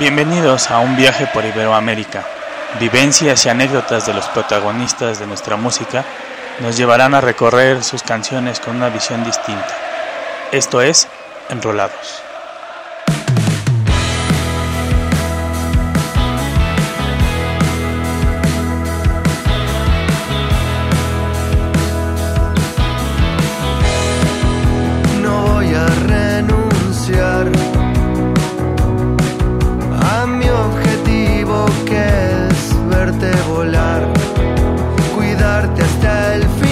Bienvenidos a un viaje por Iberoamérica. Vivencias y anécdotas de los protagonistas de nuestra música nos llevarán a recorrer sus canciones con una visión distinta. Esto es Enrolados. Cuidarte hasta el final,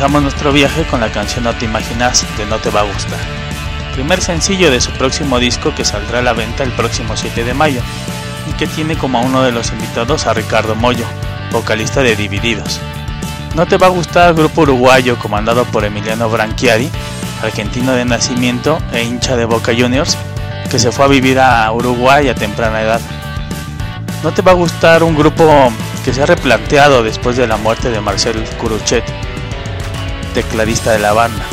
Comenzamos nuestro viaje con la canción No te imaginas de No te va a gustar. Primer sencillo de su próximo disco que saldrá a la venta el próximo 7 de mayo y que tiene como a uno de los invitados a Ricardo Mollo, vocalista de Divididos. No te va a gustar grupo uruguayo comandado por Emiliano Branchiari, argentino de nacimiento e hincha de Boca Juniors, que se fue a vivir a Uruguay a temprana edad. No te va a gustar un grupo que se ha replanteado después de la muerte de Marcel Curuchet, tecladista de la banda.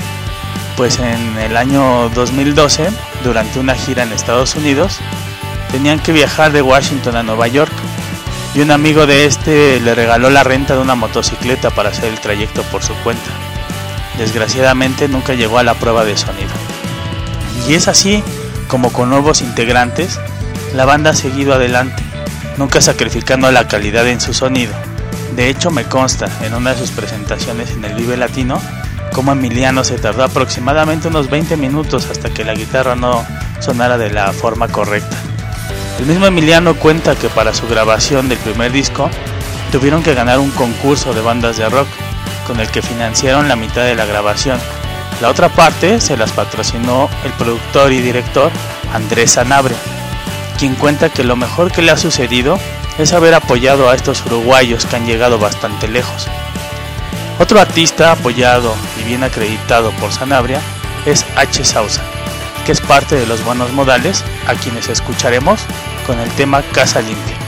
Pues en el año 2012, durante una gira en Estados Unidos, tenían que viajar de Washington a Nueva York y un amigo de este le regaló la renta de una motocicleta para hacer el trayecto por su cuenta. Desgraciadamente nunca llegó a la prueba de sonido Y es así como con nuevos integrantes, la banda ha seguido adelante, nunca sacrificando la calidad en su sonido. De hecho, me consta en una de sus presentaciones en el Vive Latino, como Emiliano se tardó aproximadamente unos 20 minutos hasta que la guitarra no sonara de la forma correcta. El mismo Emiliano cuenta que para su grabación del primer disco tuvieron que ganar un concurso de bandas de rock con el que financiaron la mitad de la grabación. La otra parte se las patrocinó el productor y director Andrés Sanabre, quien cuenta que lo mejor que le ha sucedido es haber apoyado a estos uruguayos que han llegado bastante lejos. Otro artista apoyado y bien acreditado por Sanabria es H. Sausa, que es parte de los buenos modales, a quienes escucharemos con el tema Casa Limpia.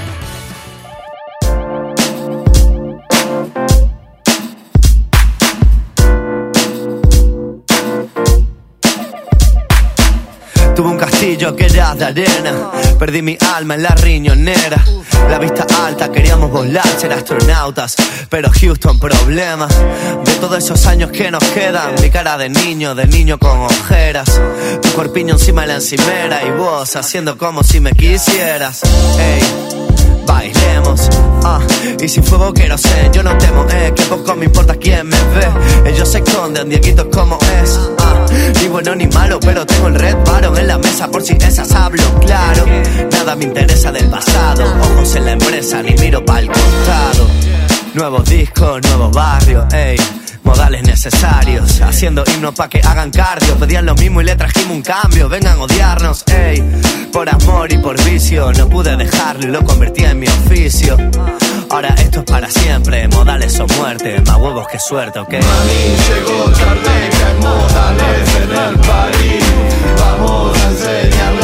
Perdí mi alma en la riñonera. La vista alta, queríamos volar, ser astronautas. Pero Houston, problema. De todos esos años que nos quedan. Mi cara de niño, de niño con ojeras. Tu cuerpiño encima de la encimera. Y vos haciendo como si me quisieras. Ey bailemos. Ah, y si fuego quiero ser, yo no temo, eh, que poco me importa quién me ve. Ellos se esconden, Dieguito como es. Ah, ni bueno ni malo, pero tengo el red baron en la mesa por si esas hablo, claro. Nada me interesa del pasado, ojos en la empresa, ni miro para el costado. Nuevos discos, nuevos barrios, ey modales necesarios. Haciendo himnos pa' que hagan cardio. Pedían lo mismo y le trajimos un cambio. Vengan a odiarnos, ey. Por amor y por vicio. No pude dejarlo y lo convertí en mi oficio. Ahora esto es para siempre. Modales o muerte. Más huevos que suerte, ok. Mami, llegó tarde hay modales en el país. Vamos a enseñarle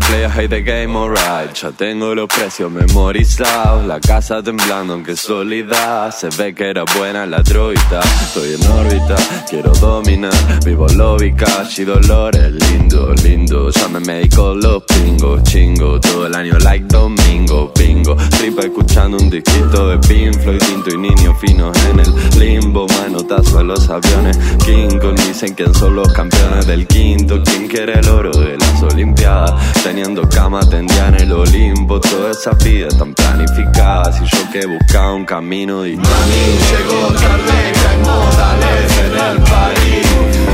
the play, I hate the game, alright. Ya tengo los precios memorizados. La casa temblando, aunque sólida. Se ve que era buena la droita. Estoy en órbita, quiero dominar. Vivo lóbica, y dolores. Lindo, lindo. Ya me medico los pingos, chingo. Todo el año like domingo, bingo. Tripa escuchando un disquito de Pink Floyd. Tinto y niños finos en el limbo. Manotazo a los aviones. King Kong dicen quién son los campeones del quinto. ¿Quién quiere el oro de las olimpiadas? Teniendo cama tendía en el Olimpo. Todas esas vidas tan planificadas. Y yo que buscaba un camino distinto. Mami, llegó tarde modales en el país.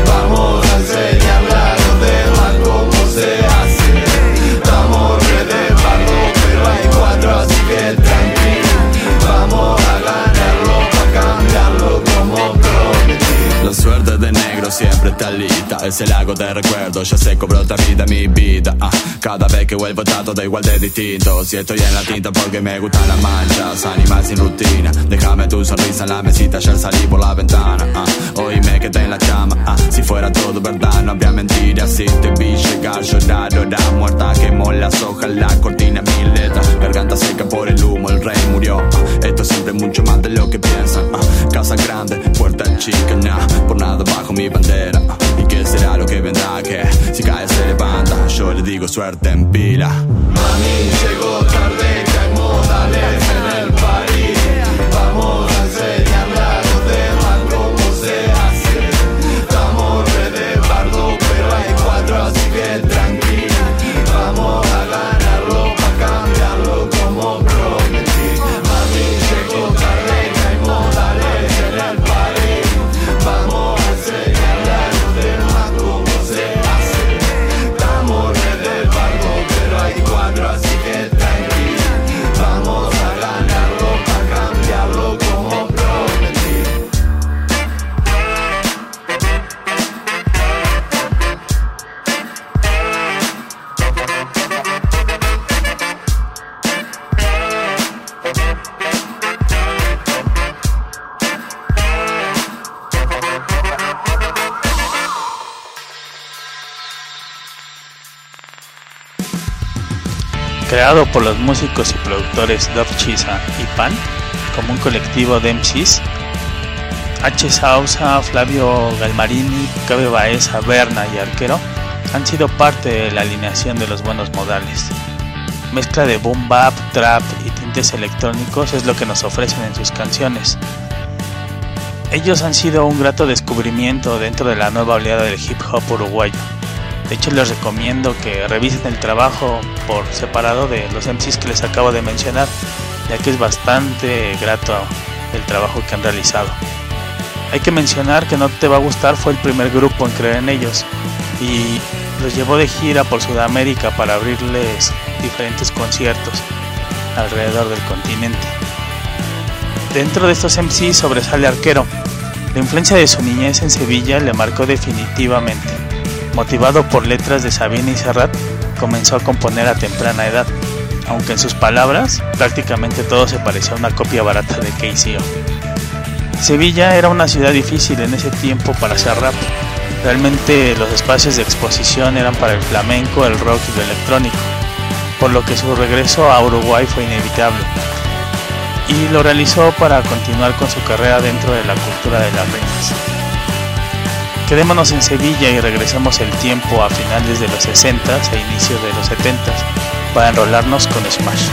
Vamos negro siempre está lista Es el lago de recuerdos, ya se cobró otra vida mi vida ah, Cada vez que vuelvo está todo igual de distinto. Si estoy en la tinta porque me gustan las manchas Animal sin rutina, déjame tu sonrisa en la mesita Ayer salí por la ventana, ah, hoy me quedé en la cama ah, Si fuera todo verdad no habría mentiras. Si te vi llegar, llorar, orar Muerta quemó las hojas, la cortina, mil letras. Garganta seca por el humo, el rey murió ah, Esto es siempre mucho más de lo que piensan ah, Casa grande, puerta chica, nah. Por nada bajo mi bandera ¿Y qué será lo que vendrá? Que si cae se levanta. Yo le digo suerte en pila. Mami, llegó tarde que hay Creado por los músicos y productores Dove Chisa y Pan, como un colectivo de MCs, H. Sausa, Flavio Galmarini, Cabe Baeza, Berna y Arquero han sido parte de la alineación de los buenos modales. Mezcla de boom bap, trap y tintes electrónicos es lo que nos ofrecen en sus canciones. Ellos han sido un grato descubrimiento dentro de la nueva oleada del hip hop uruguayo. De hecho les recomiendo que revisen el trabajo por separado de los MCs que les acabo de mencionar, ya que es bastante grato el trabajo que han realizado. Hay que mencionar que No Te Va a Gustar fue el primer grupo en creer en ellos y los llevó de gira por Sudamérica para abrirles diferentes conciertos alrededor del continente. Dentro de estos MCs sobresale Arquero. La influencia de su niñez en Sevilla le marcó definitivamente. Motivado por letras de Sabina y Serrat, comenzó a componer a temprana edad, aunque en sus palabras prácticamente todo se parecía a una copia barata de KCO. Sevilla era una ciudad difícil en ese tiempo para hacer rap. Realmente los espacios de exposición eran para el flamenco, el rock y lo electrónico, por lo que su regreso a Uruguay fue inevitable. Y lo realizó para continuar con su carrera dentro de la cultura de las reinas. Quedémonos en Sevilla y regresemos el tiempo a finales de los 60 e inicios de los 70 para enrolarnos con Smash.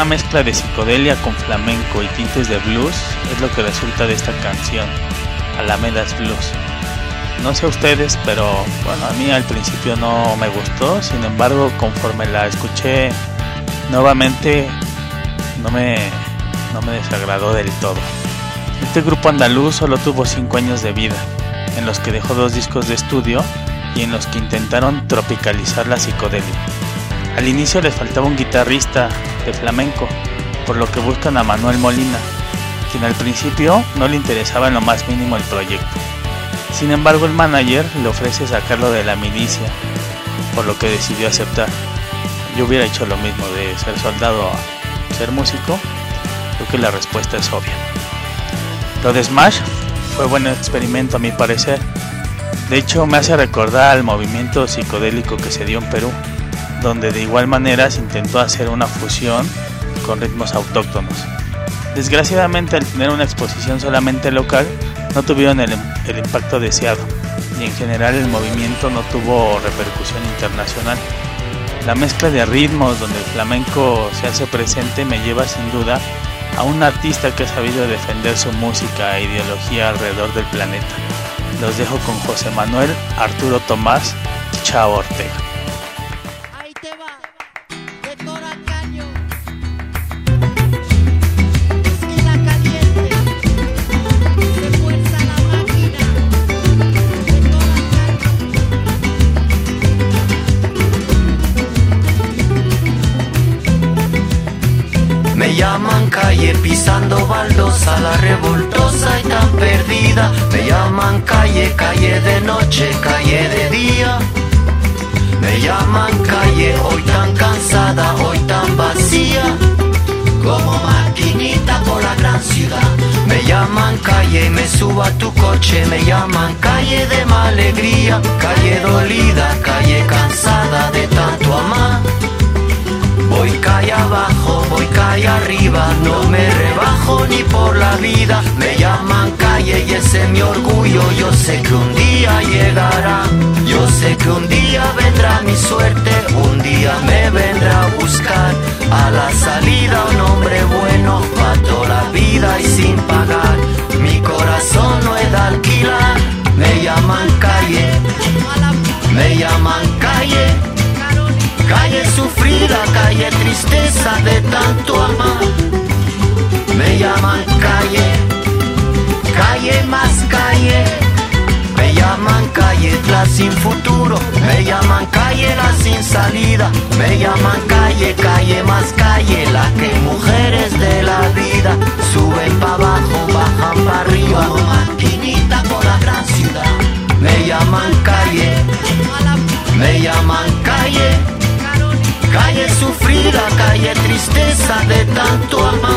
Una mezcla de psicodelia con flamenco y tintes de blues es lo que resulta de esta canción, Alamedas Blues. No sé ustedes, pero bueno, a mí al principio no me gustó, sin embargo, conforme la escuché nuevamente, no me, no me desagradó del todo. Este grupo andaluz solo tuvo 5 años de vida, en los que dejó dos discos de estudio y en los que intentaron tropicalizar la psicodelia. Al inicio les faltaba un guitarrista de flamenco, por lo que buscan a Manuel Molina, quien al principio no le interesaba en lo más mínimo el proyecto. Sin embargo, el manager le ofrece sacarlo de la milicia, por lo que decidió aceptar. Yo hubiera hecho lo mismo de ser soldado a ser músico, creo que la respuesta es obvia. Lo de Smash fue buen experimento a mi parecer. De hecho, me hace recordar al movimiento psicodélico que se dio en Perú, donde de igual manera se intentó hacer una fusión con ritmos autóctonos. Desgraciadamente, al tener una exposición solamente local, no tuvieron el, impacto deseado y en general el movimiento no tuvo repercusión internacional. La mezcla de ritmos donde el flamenco se hace presente me lleva sin duda a un artista que ha sabido defender su música e ideología alrededor del planeta. Los dejo con José Manuel Arturo Tomás Chao Ortega. Llaman calle de alegría. Calle dolida, calle cansada de tanto amar. Voy calle abajo, voy calle arriba, no me rebajo ni por la vida. Me llaman calle y ese es mi orgullo, yo sé que un día llegará. Yo sé que un día vendrá mi suerte, un día me vendrá a buscar. A la salida un hombre bueno, pa' toda la vida y sin pagar. Corazón no es de alquilar, me llaman calle, me llaman calle. Calle sufrida, calle tristeza de tanto amar. Me llaman calle, calle más calle. Me llaman calle la sin futuro. Me llaman calle la sin salida. Me llaman calle, calle más calle. La que mujeres de la vida suben para abajo, bajan para arriba. Como maquinita por la gran ciudad. Me llaman calle, me llaman calle. Calle sufrida, calle tristeza de tanto amar.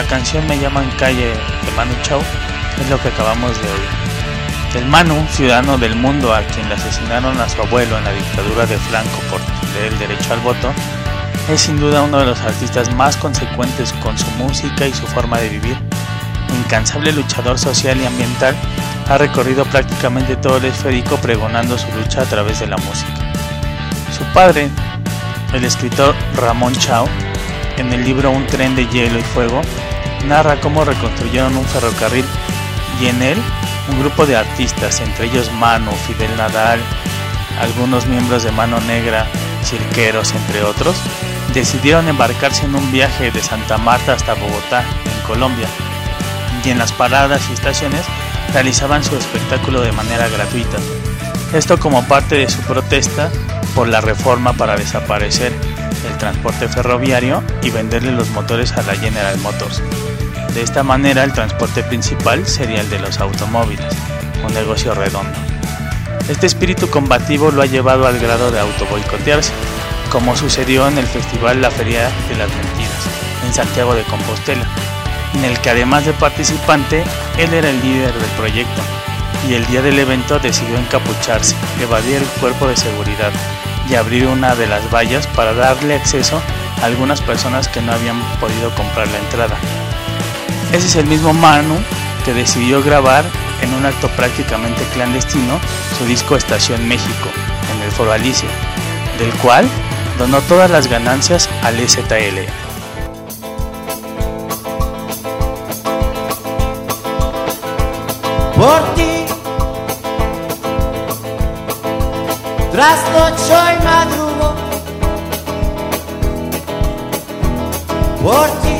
La canción Me llaman calle de Manu Chao es lo que acabamos de oír. El Manu, ciudadano del mundo a quien le asesinaron a su abuelo en la dictadura de Franco por tener el derecho al voto, es sin duda uno de los artistas más consecuentes con su música y su forma de vivir. Incansable luchador social y ambiental, ha recorrido prácticamente todo el esférico pregonando su lucha a través de la música. Su padre, el escritor Ramón Chao, en el libro Un tren de hielo y fuego, narra cómo reconstruyeron un ferrocarril y en él un grupo de artistas, entre ellos Mano, Fidel Nadal, algunos miembros de Mano Negra, cirqueros, entre otros, decidieron embarcarse en un viaje de Santa Marta hasta Bogotá, en Colombia, y en las paradas y estaciones realizaban su espectáculo de manera gratuita. Esto como parte de su protesta por la reforma para desaparecer el transporte ferroviario y venderle los motores a la General Motors. De esta manera el transporte principal sería el de los automóviles, un negocio redondo. Este espíritu combativo lo ha llevado al grado de autoboicotearse, como sucedió en el festival La Feria de las Mentiras, en Santiago de Compostela, en el que además de participante, él era el líder del proyecto, y el día del evento decidió encapucharse, evadir el cuerpo de seguridad y abrir una de las vallas para darle acceso a algunas personas que no habían podido comprar la entrada. Ese es el mismo Manu que decidió grabar en un acto prácticamente clandestino su disco Estación México en el Foro Alicia, del cual donó todas las ganancias al STL. por ti. Trasnocho y madrugo por ti.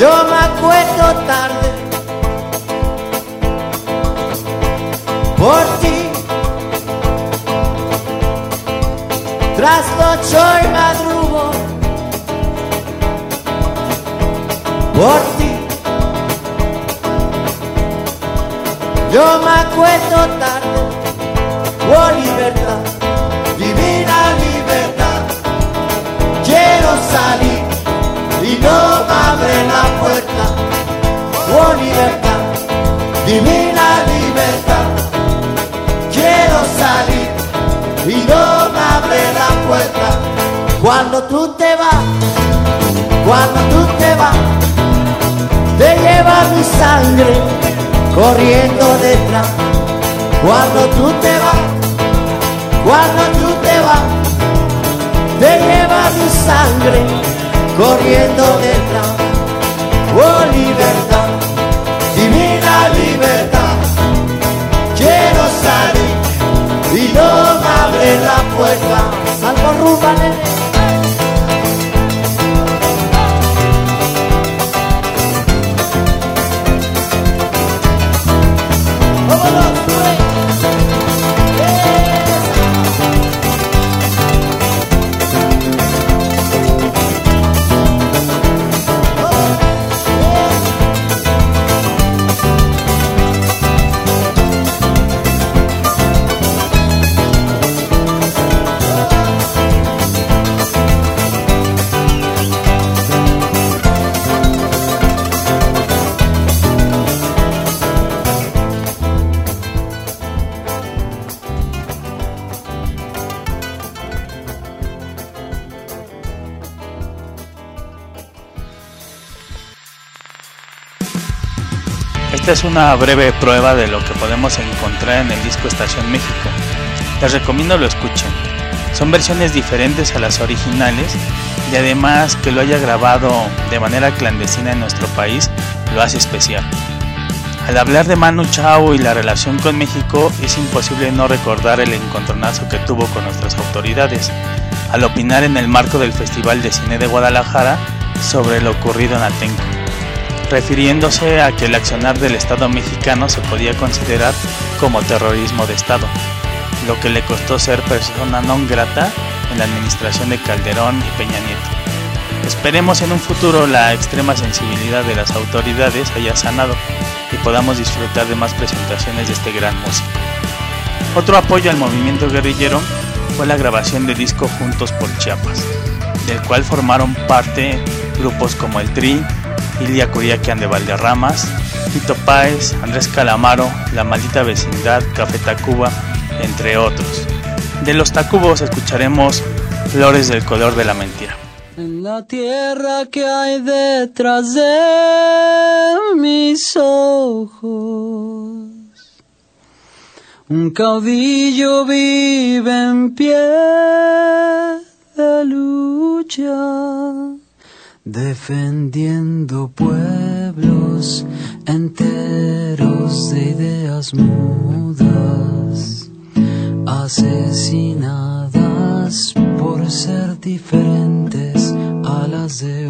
Yo me acuerdo tarde por ti. Trasnocho y madrugo por ti. Yo me acuesto tarde, oh libertad, la puerta, oh libertad, divina libertad. Quiero salir y no abre la puerta. Cuando tú te vas, cuando tú te vas, te lleva mi sangre corriendo detrás. Cuando tú te vas, cuando tú te vas, te lleva mi sangre corriendo detrás. Oh libertad, divina libertad, quiero salir y no abre la puerta. Salvo rumba, Esta es una breve prueba de lo que podemos encontrar en el disco Estación México. Les recomiendo lo escuchen. Son versiones diferentes a las originales y además que lo haya grabado de manera clandestina en nuestro país lo hace especial. Al hablar de Manu Chao y la relación con México es imposible no recordar el encontronazo que tuvo con nuestras autoridades al opinar en el marco del Festival de Cine de Guadalajara sobre lo ocurrido en Atenco refiriéndose a que el accionar del Estado mexicano se podía considerar como terrorismo de Estado, lo que le costó ser persona non grata en la administración de Calderón y Peña Nieto. Esperemos en un futuro la extrema sensibilidad de las autoridades haya sanado y podamos disfrutar de más presentaciones de este gran músico. Otro apoyo al movimiento guerrillero fue la grabación del disco Juntos por Chiapas, del cual formaron parte grupos como el Tri, Ilia Curiaquian de Valderramas, Tito Páez, Andrés Calamaro, La Maldita Vecindad, Café Tacuba, entre otros. De los Tacubos escucharemos Flores del color de la mentira. En la tierra que hay detrás de mis ojos, un caudillo vive en pie de lucha, defendiendo pueblos enteros de ideas mudas, asesinadas por ser diferentes a las de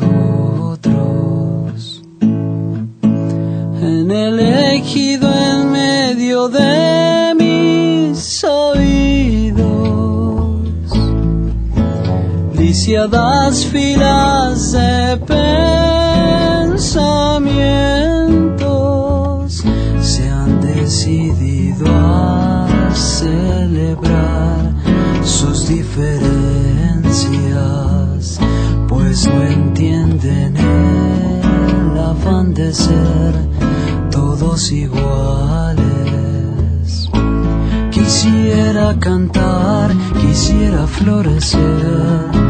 otros. En el ejido en medio de lisiadas filas de pensamientos se han decidido a celebrar sus diferencias, pues no entienden el afán de ser todos iguales. Quisiera cantar, quisiera florecer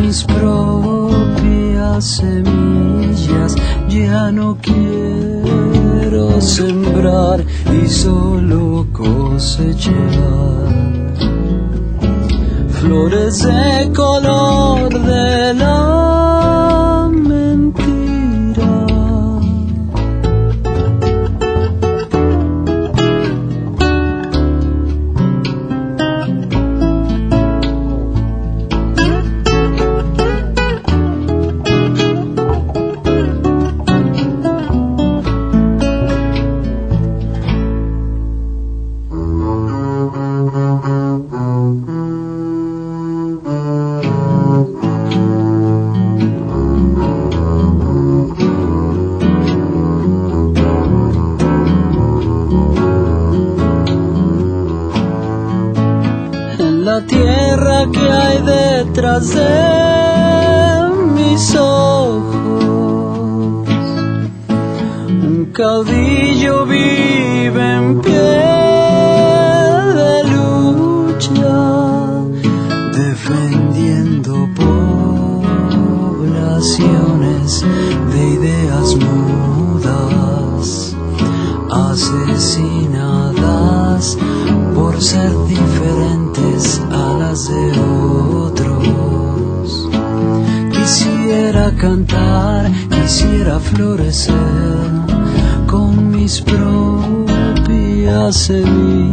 mis propias semillas. Ya no quiero sembrar y solo cosechar flores de color de la detrás de mis ojos. Un caudillo vive en florecer con mis propias semillas.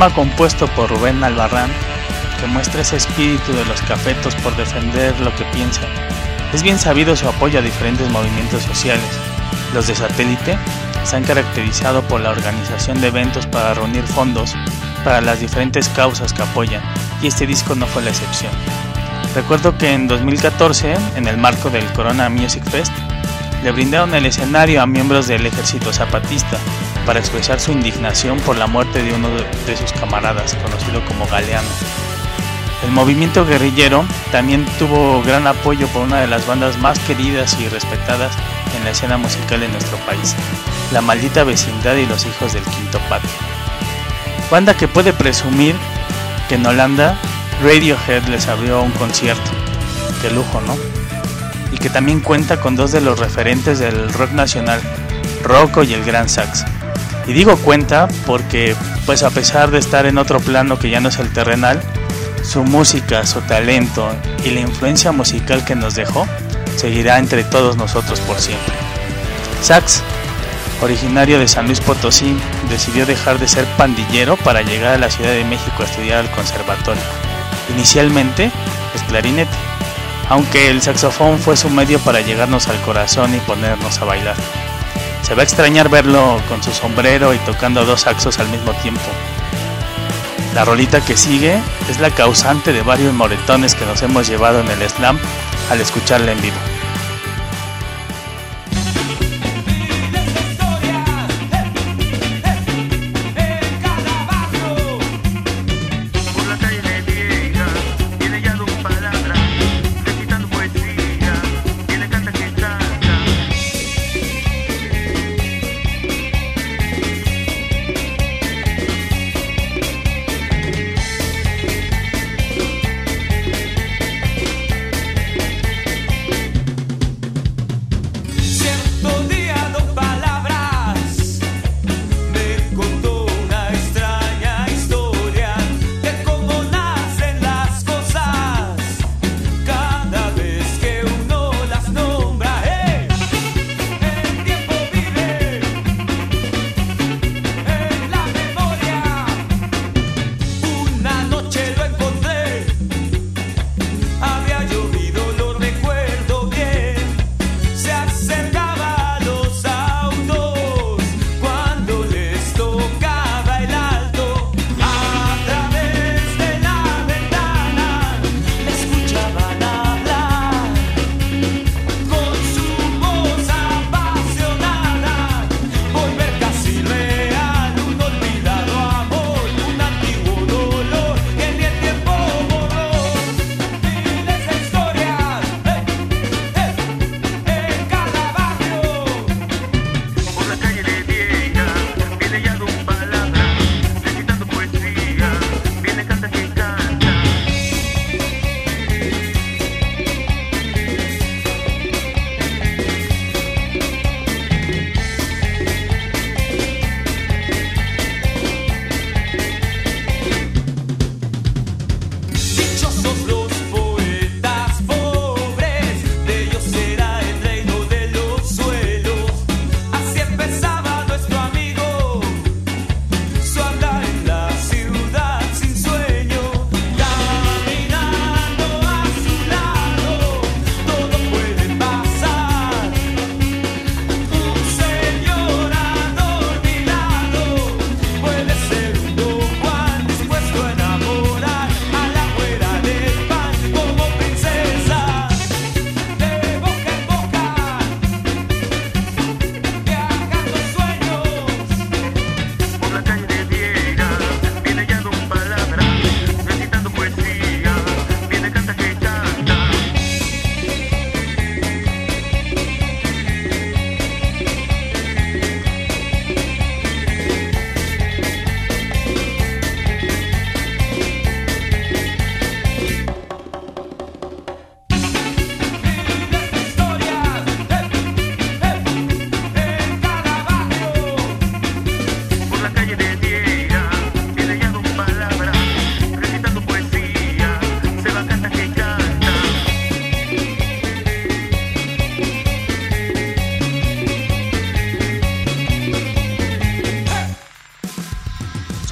Tema compuesto por Rubén Albarrán, que muestra ese espíritu de los cafetos por defender lo que piensan. Es bien sabido su apoyo a diferentes movimientos sociales. Los de satélite se han caracterizado por la organización de eventos para reunir fondos para las diferentes causas que apoyan, y este disco no fue la excepción. Recuerdo que en 2014, en el marco del Corona Music Fest, le brindaron el escenario a miembros del ejército zapatista para expresar su indignación por la muerte de uno de sus camaradas, conocido como Galeano. El movimiento guerrillero también tuvo gran apoyo por una de las bandas más queridas y respetadas en la escena musical de nuestro país, La Maldita Vecindad y los Hijos del Quinto Patio. Banda que puede presumir que en Holanda Radiohead les abrió un concierto. Qué lujo, ¿no? Y que también cuenta con dos de los referentes del rock nacional, Rocco y el Gran Sax. Y digo cuenta porque, pues a pesar de estar en otro plano que ya no es el terrenal, su música, su talento y la influencia musical que nos dejó seguirá entre todos nosotros por siempre. Sax, originario de San Luis Potosí, decidió dejar de ser pandillero para llegar a la Ciudad de México a estudiar al conservatorio. Inicialmente es clarinete, aunque el saxofón fue su medio para llegarnos al corazón y ponernos a bailar. Se va a extrañar verlo con su sombrero y tocando dos saxos al mismo tiempo. La rolita que sigue es la causante de varios moretones que nos hemos llevado en el slam al escucharla en vivo.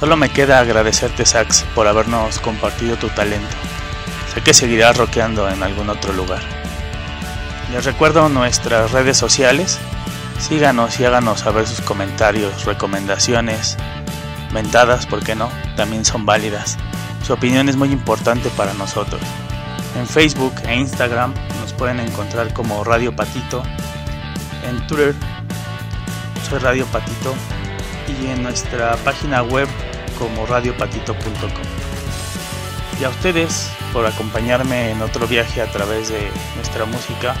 Solo me queda agradecerte Sax por habernos compartido tu talento. Sé que seguirás rockeando en algún otro lugar. Les recuerdo nuestras redes sociales. Síganos y háganos saber sus comentarios, recomendaciones, mentadas, ¿por qué no? También son válidas. Su opinión es muy importante para nosotros. En Facebook e Instagram nos pueden encontrar como Radio Patito. En Twitter soy Radio Patito y en nuestra página web como radiopatito.com. Y a ustedes por acompañarme en otro viaje a través de nuestra música,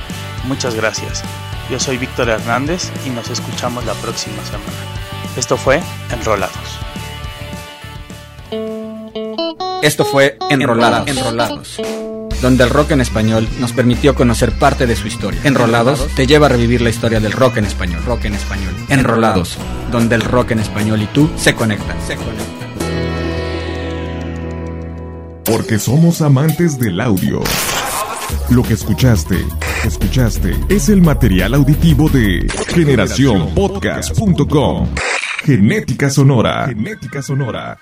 muchas gracias. Yo soy Víctor Hernández y nos escuchamos la próxima semana. Esto fue Enrolados. Esto fue Enrolados, Enrolados, donde el rock en español nos permitió conocer parte de su historia. Enrolados te lleva a revivir la historia del rock en español, rock en español. Enrolados, donde el rock en español y tú se conectan, se conectan. Porque somos amantes del audio. Lo que escuchaste escuchaste es el material auditivo de generacionpodcast.com. Genética Sonora. Genética Sonora.